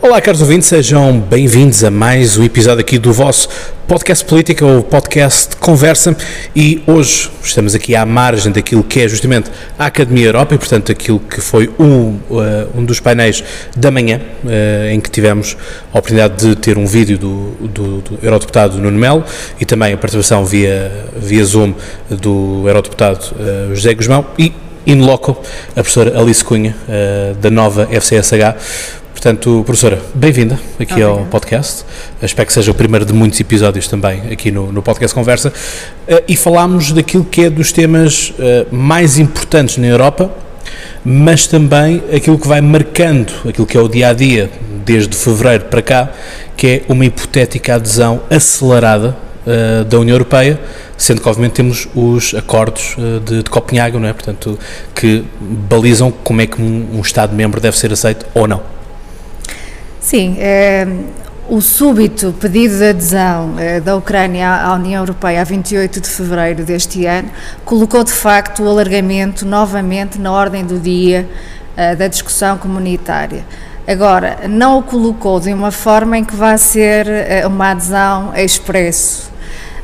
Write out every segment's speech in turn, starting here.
Olá, caros ouvintes, sejam bem-vindos a mais um episódio aqui do vosso podcast política, ou podcast Conversa, e hoje estamos aqui à margem daquilo que é justamente a Academia Europa e, portanto, aquilo que foi um, uh, um dos painéis da manhã, uh, em que tivemos a oportunidade de ter um vídeo do, do, do Eurodeputado Nuno Melo e também a participação via, via Zoom do Eurodeputado uh, José Guzmão e in loco, a professora Alice Cunha, da nova FCSH, Portanto, professora, bem-vinda aqui Obrigada. ao podcast. Espero que seja o primeiro de muitos episódios também aqui no, no podcast Conversa. Uh, e falámos daquilo que é dos temas uh, mais importantes na Europa, mas também aquilo que vai marcando aquilo que é o dia a dia, desde fevereiro para cá, que é uma hipotética adesão acelerada uh, da União Europeia, sendo que obviamente temos os acordos de, de Copenhague, não é? Portanto, que balizam como é que um, um Estado-membro deve ser aceito ou não. Sim, é, o súbito pedido de adesão é, da Ucrânia à União Europeia a 28 de fevereiro deste ano colocou de facto o alargamento novamente na ordem do dia é, da discussão comunitária. Agora, não o colocou de uma forma em que vá ser uma adesão expresso.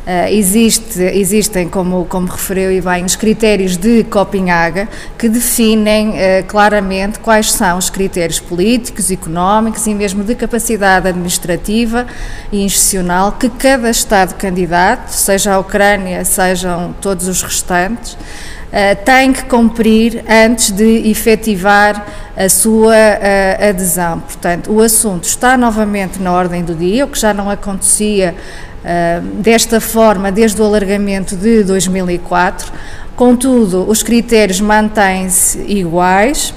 Uh, existe, existem, como, como referiu e bem, os critérios de Copenhaga que definem uh, claramente quais são os critérios políticos, económicos e mesmo de capacidade administrativa e institucional que cada Estado candidato, seja a Ucrânia, sejam todos os restantes, uh, tem que cumprir antes de efetivar a sua adesão. Portanto, o assunto está novamente na ordem do dia, o que já não acontecia desta forma desde o alargamento de 2004. Contudo, os critérios mantêm-se iguais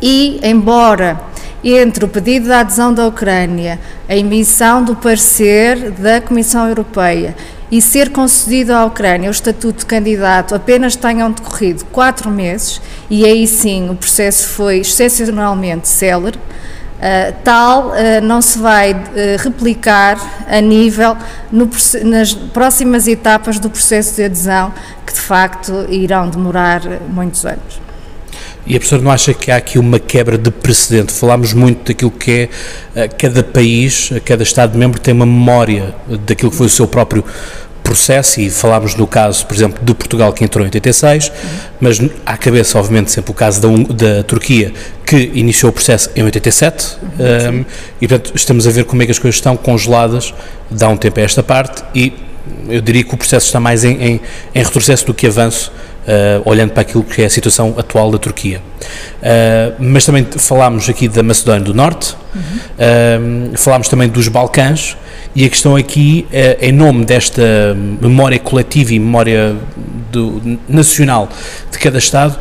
e, embora entre o pedido de adesão da Ucrânia, a emissão do parecer da Comissão Europeia e ser concedido à Ucrânia o estatuto de candidato apenas tenham decorrido quatro meses, e aí sim o processo foi excepcionalmente célere, Uh, tal uh, não se vai uh, replicar a nível no, nas próximas etapas do processo de adesão, que de facto irão demorar muitos anos. E a professora não acha que há aqui uma quebra de precedente? Falámos muito daquilo que é cada país, cada Estado-membro tem uma memória daquilo que foi o seu próprio processo, e falámos no caso, por exemplo, de Portugal que entrou em 86, uhum. mas à cabeça, obviamente, sempre o caso da, da Turquia que iniciou o processo em 87, uhum. um, e portanto estamos a ver como é que as coisas estão congeladas de há um tempo a esta parte, e eu diria que o processo está mais em, em, em retrocesso do que avanço. Uh, olhando para aquilo que é a situação atual da Turquia. Uh, mas também falámos aqui da Macedónia do Norte, uhum. uh, falámos também dos Balcãs, e a questão aqui, é, em nome desta memória coletiva e memória do, nacional de cada Estado,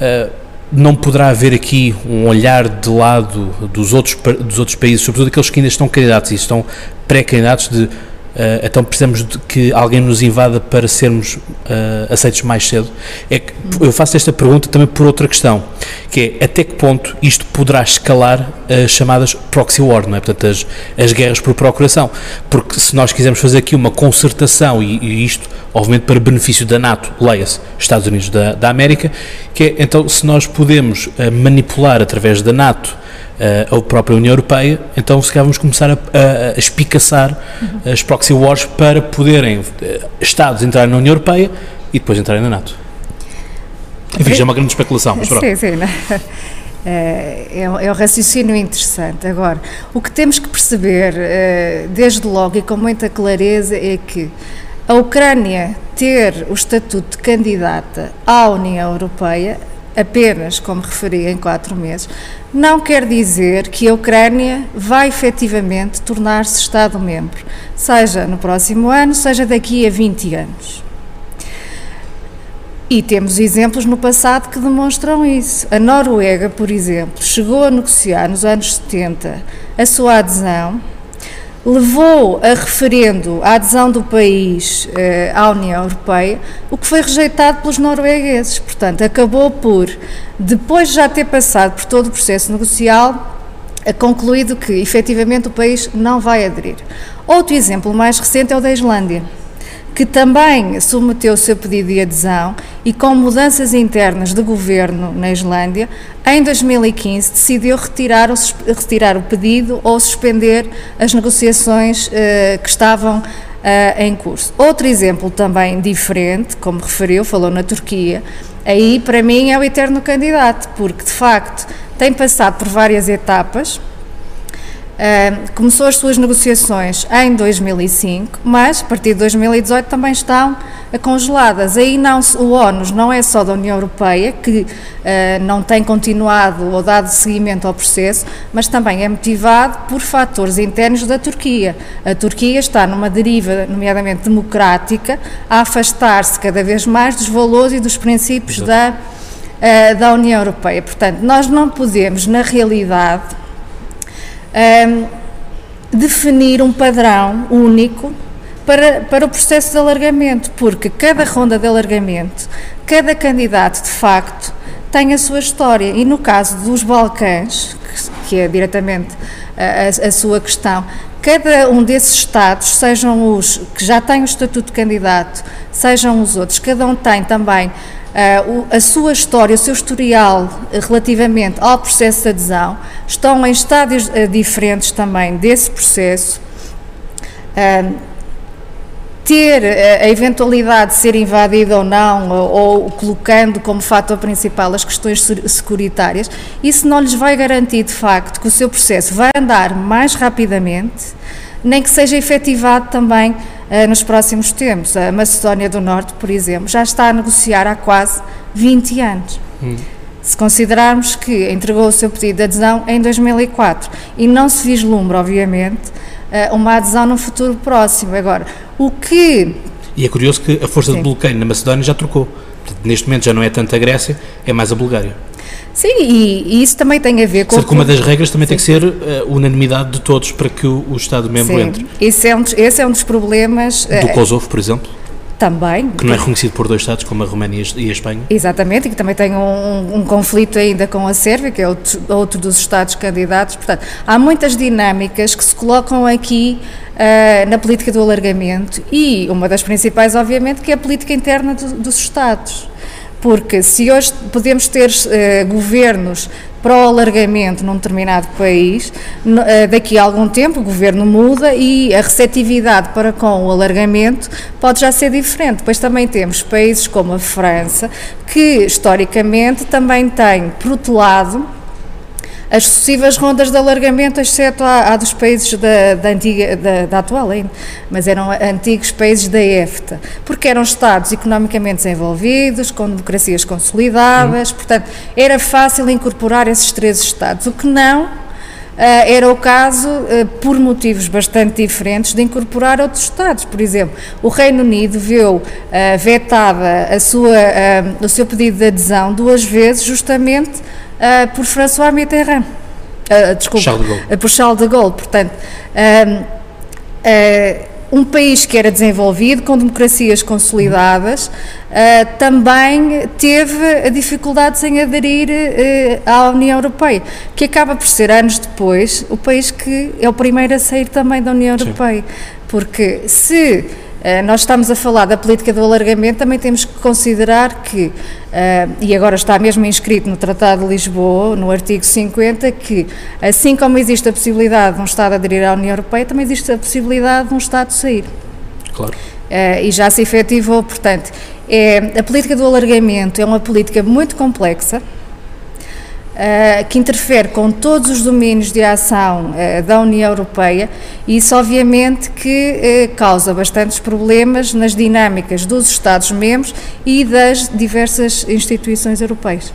eh, não poderá haver aqui um olhar de lado dos outros, dos outros países, sobretudo aqueles que ainda estão candidatos e estão pré-candidatos de Uh, então precisamos de que alguém nos invada para sermos uh, aceitos mais cedo. É que eu faço esta pergunta também por outra questão, que é até que ponto isto poderá escalar as chamadas proxy war, não é? Portanto, as, as guerras por procuração. Porque se nós quisermos fazer aqui uma concertação, e, e isto, obviamente, para benefício da NATO, leia-se Estados Unidos da, da América, que é então se nós podemos uh, manipular através da NATO uh, a própria União Europeia, então se calhar vamos começar a, a, a espicaçar uhum. as proxy wars para poderem uh, Estados entrarem na União Europeia e depois entrarem na NATO. Enfim, já é uma grande especulação, mas pronto. Sim, sim. É, é, um, é um raciocínio interessante. Agora, o que temos que perceber, desde logo e com muita clareza, é que a Ucrânia ter o estatuto de candidata à União Europeia apenas, como referi, em quatro meses, não quer dizer que a Ucrânia vai efetivamente tornar-se Estado-membro, seja no próximo ano, seja daqui a 20 anos. E temos exemplos no passado que demonstram isso. A Noruega, por exemplo, chegou a negociar nos anos 70 a sua adesão levou a referendo a adesão do país eh, à União Europeia, o que foi rejeitado pelos noruegueses. Portanto, acabou por, depois de já ter passado por todo o processo negocial, concluído que efetivamente o país não vai aderir. Outro exemplo mais recente é o da Islândia que também submeteu o seu pedido de adesão e, com mudanças internas de governo na Islândia, em 2015 decidiu retirar o, retirar o pedido ou suspender as negociações eh, que estavam eh, em curso. Outro exemplo também diferente, como referiu, falou na Turquia, aí para mim é o eterno candidato, porque de facto tem passado por várias etapas começou as suas negociações em 2005, mas a partir de 2018 também estão congeladas. Aí não, o ONU não é só da União Europeia, que uh, não tem continuado ou dado seguimento ao processo, mas também é motivado por fatores internos da Turquia. A Turquia está numa deriva, nomeadamente democrática, a afastar-se cada vez mais dos valores e dos princípios da, uh, da União Europeia. Portanto, nós não podemos, na realidade, um, definir um padrão único para, para o processo de alargamento, porque cada ronda de alargamento, cada candidato de facto tem a sua história. E no caso dos Balcãs, que, que é diretamente a, a, a sua questão, cada um desses Estados, sejam os que já têm o estatuto de candidato, sejam os outros, cada um tem também Uh, a sua história, o seu historial uh, relativamente ao processo de adesão, estão em estádios uh, diferentes também desse processo. Ter a eventualidade de ser invadido ou não, ou, ou, colocando como fator principal as questões securitárias, isso não lhes vai garantir de facto que o seu processo vai andar mais rapidamente, nem que seja efetivado também eh, nos próximos tempos. A Macedónia do Norte, por exemplo, já está a negociar há quase 20 anos. Hum. Se considerarmos que entregou o seu pedido de adesão em 2004 e não se vislumbra, obviamente, eh, uma adesão no futuro próximo. Agora, o que. E é curioso que a força Sim. de bloqueio na Macedónia já trocou. Neste momento já não é tanto a Grécia, é mais a Bulgária. Sim, e, e, isso também tem a ver com. Certo que uma das regras também Sim. tem que ser uh, unanimidade de todos para que o, o Estado-membro entre. Esse é, um, esse é um dos problemas. Do uh, Kosovo, por exemplo? Também. Que não é reconhecido por dois Estados, como a Roménia e a Espanha. Exatamente, e que também tem um, um conflito ainda com a Sérvia, que é outro, outro, dos Estados candidatos. Portanto, há muitas dinâmicas que se colocam aqui uh, na política do alargamento e uma das principais, obviamente, que é a política interna do, dos Estados. Porque se hoje podemos ter uh, governos para o alargamento num determinado país, uh, daqui a algum tempo o governo muda e a receptividade para com o alargamento pode já ser diferente. Depois também temos países como a França, que historicamente também têm, por outro lado, as sucessivas rondas de alargamento, exceto a, a dos países da, da antiga, da, da, atual ainda, mas eram antigos países da EFTA, porque eram Estados economicamente desenvolvidos, com democracias consolidadas, hum. portanto, era fácil incorporar esses três Estados, o que não Uh, era o caso, uh, por motivos bastante diferentes, de incorporar outros Estados. Por exemplo, o Reino Unido viu uh, vetada a sua, o seu pedido de adesão duas vezes, justamente uh, por François Mitterrand. Uh, desculpa, Charles de Gaulle. Uh, por Charles de Gaulle. Portanto, um país que era desenvolvido, com democracias consolidadas, também teve dificuldades em aderir à União Europeia, que acaba por ser, anos depois, o país que é o primeiro a sair também da União Sim. Europeia. Porque se eh, nós estamos a falar da política do alargamento, também temos que considerar que, eh, e agora está mesmo inscrito no Tratado de Lisboa, no artigo 50, que assim como existe a possibilidade de um Estado aderir à União Europeia, também existe a possibilidade de um Estado sair. Claro. Eh, e já se efetivou, portanto, é, a política do alargamento é uma política muito complexa, Uh, que interfere com todos os domínios de ação uh, da União Europeia e isso obviamente que uh, causa bastantes problemas nas dinâmicas dos Estados-membros e das diversas instituições europeias.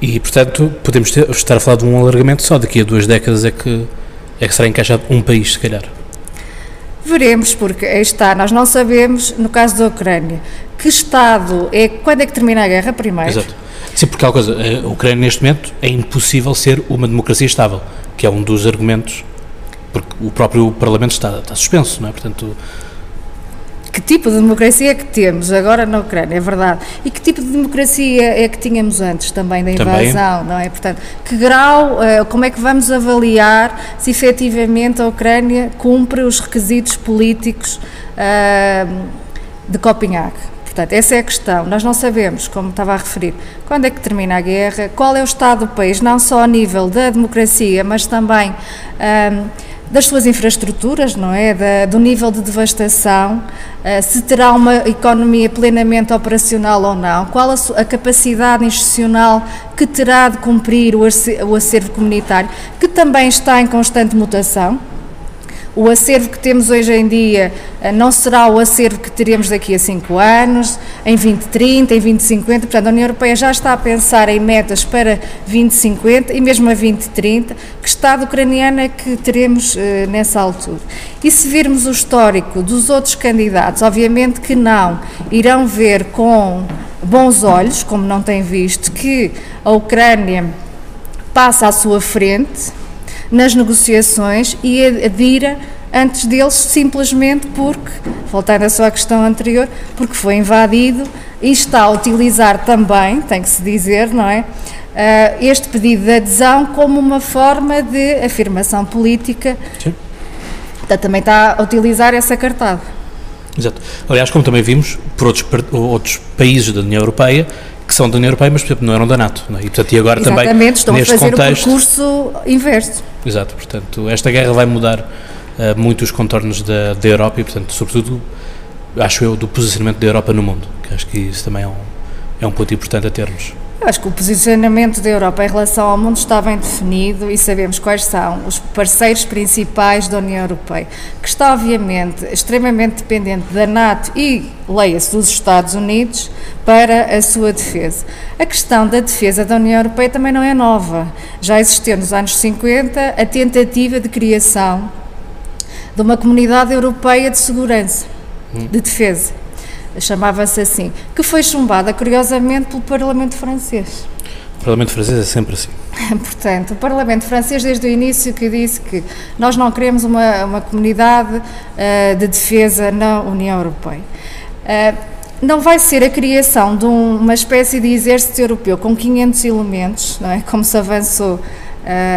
E, portanto, podemos ter, estar a falar de um alargamento só daqui a duas décadas é que, é que será encaixado um país, se calhar. Veremos, porque aí está, nós não sabemos, no caso da Ucrânia, que Estado é, quando é que termina a guerra primeiro? Exato Sim, porque há coisa, a Ucrânia neste momento é impossível ser uma democracia estável, que é um dos argumentos, porque o próprio Parlamento está, está suspenso, não é? Portanto, que tipo de democracia é que temos agora na Ucrânia, é verdade, e que tipo de democracia é que tínhamos antes também da invasão, também. não é? Portanto, que grau, uh, como é que vamos avaliar se efetivamente a Ucrânia cumpre os requisitos políticos uh, de Copenhague? Portanto, essa é a questão. Nós não sabemos, como estava a referir, quando é que termina a guerra, qual é o estado do país, não só a nível da democracia, mas também um, das suas infraestruturas, não é? Da, do nível de devastação, uh, se terá uma economia plenamente operacional ou não, qual a, a capacidade institucional que terá de cumprir o, acervo comunitário, que também está em constante mutação o acervo que temos hoje em dia eh, não será o acervo que teremos daqui a 5 anos, em 2030, em 2050. Portanto, a União Europeia já está a pensar em metas para 2050 e mesmo a 2030. Que Estado ucraniano é que teremos eh, nessa altura? E se virmos o histórico dos outros candidatos, obviamente que não irão ver com bons olhos, como não têm visto, que a Ucrânia passa à sua frente nas negociações e adira antes deles simplesmente porque, voltando à sua questão anterior, porque foi invadido e está a utilizar também, tem que se dizer, não é? Uh, este pedido de adesão como uma forma de afirmação política. Sim. Também está a utilizar essa cartada. Exato. Aliás, como também vimos, por outros, outros países da União Europeia, que são da União Europeia, mas por exemplo não eram da NATO. Não é? E, portanto, e agora Exatamente, também estão neste a fazer contexto, o percurso inverso. Exato, portanto, esta guerra vai mudar uh, muito os contornos da, da Europa e, portanto, sobretudo, acho eu, do posicionamento da Europa no mundo, que acho que isso também é um, é um ponto importante a termos. Acho que o posicionamento da Europa em relação ao mundo está bem definido e sabemos quais são os parceiros principais da União Europeia, que está obviamente extremamente dependente da NATO e, leia-se, dos Estados Unidos para a sua defesa. A questão da defesa da União Europeia também não é nova. Já existiu nos anos 50 a tentativa de criação de uma comunidade europeia de segurança, de defesa chamava-se assim, que foi chumbada curiosamente pelo Parlamento francês. O Parlamento francês é sempre assim. Portanto, o Parlamento francês desde o início que disse que nós não queremos uma, uma comunidade uh, de defesa na União Europeia. Uh, não vai ser a criação de um, uma espécie de exército europeu com 500 elementos, não é? como se avançou uh,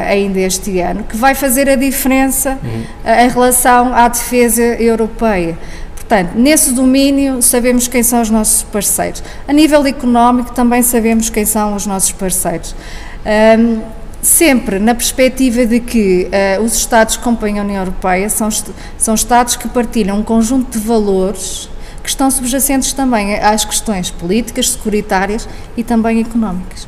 ainda este ano, que vai fazer a diferença uhum. em relação à defesa europeia. Portanto, nesse domínio sabemos quem são os nossos parceiros. A nível económico também sabemos quem são os nossos parceiros. Um, sempre na perspectiva de que uh, os Estados que compõem a União Europeia são, são Estados que partilham um conjunto de valores que estão subjacentes também às questões políticas, securitárias e também económicas.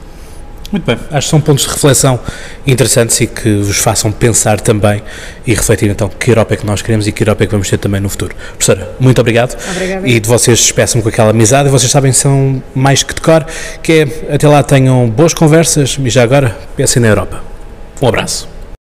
Muito bem, acho que são pontos de reflexão interessantes e que vos façam pensar também e refletir então que Europa é que nós queremos e que Europa é que vamos ter também no futuro. Professora, muito obrigado. Obrigada. E de vocês despeço-me com aquela amizade e vocês sabem são mais que de cor, que é até lá tenham boas conversas e já agora pensem na Europa. Um abraço.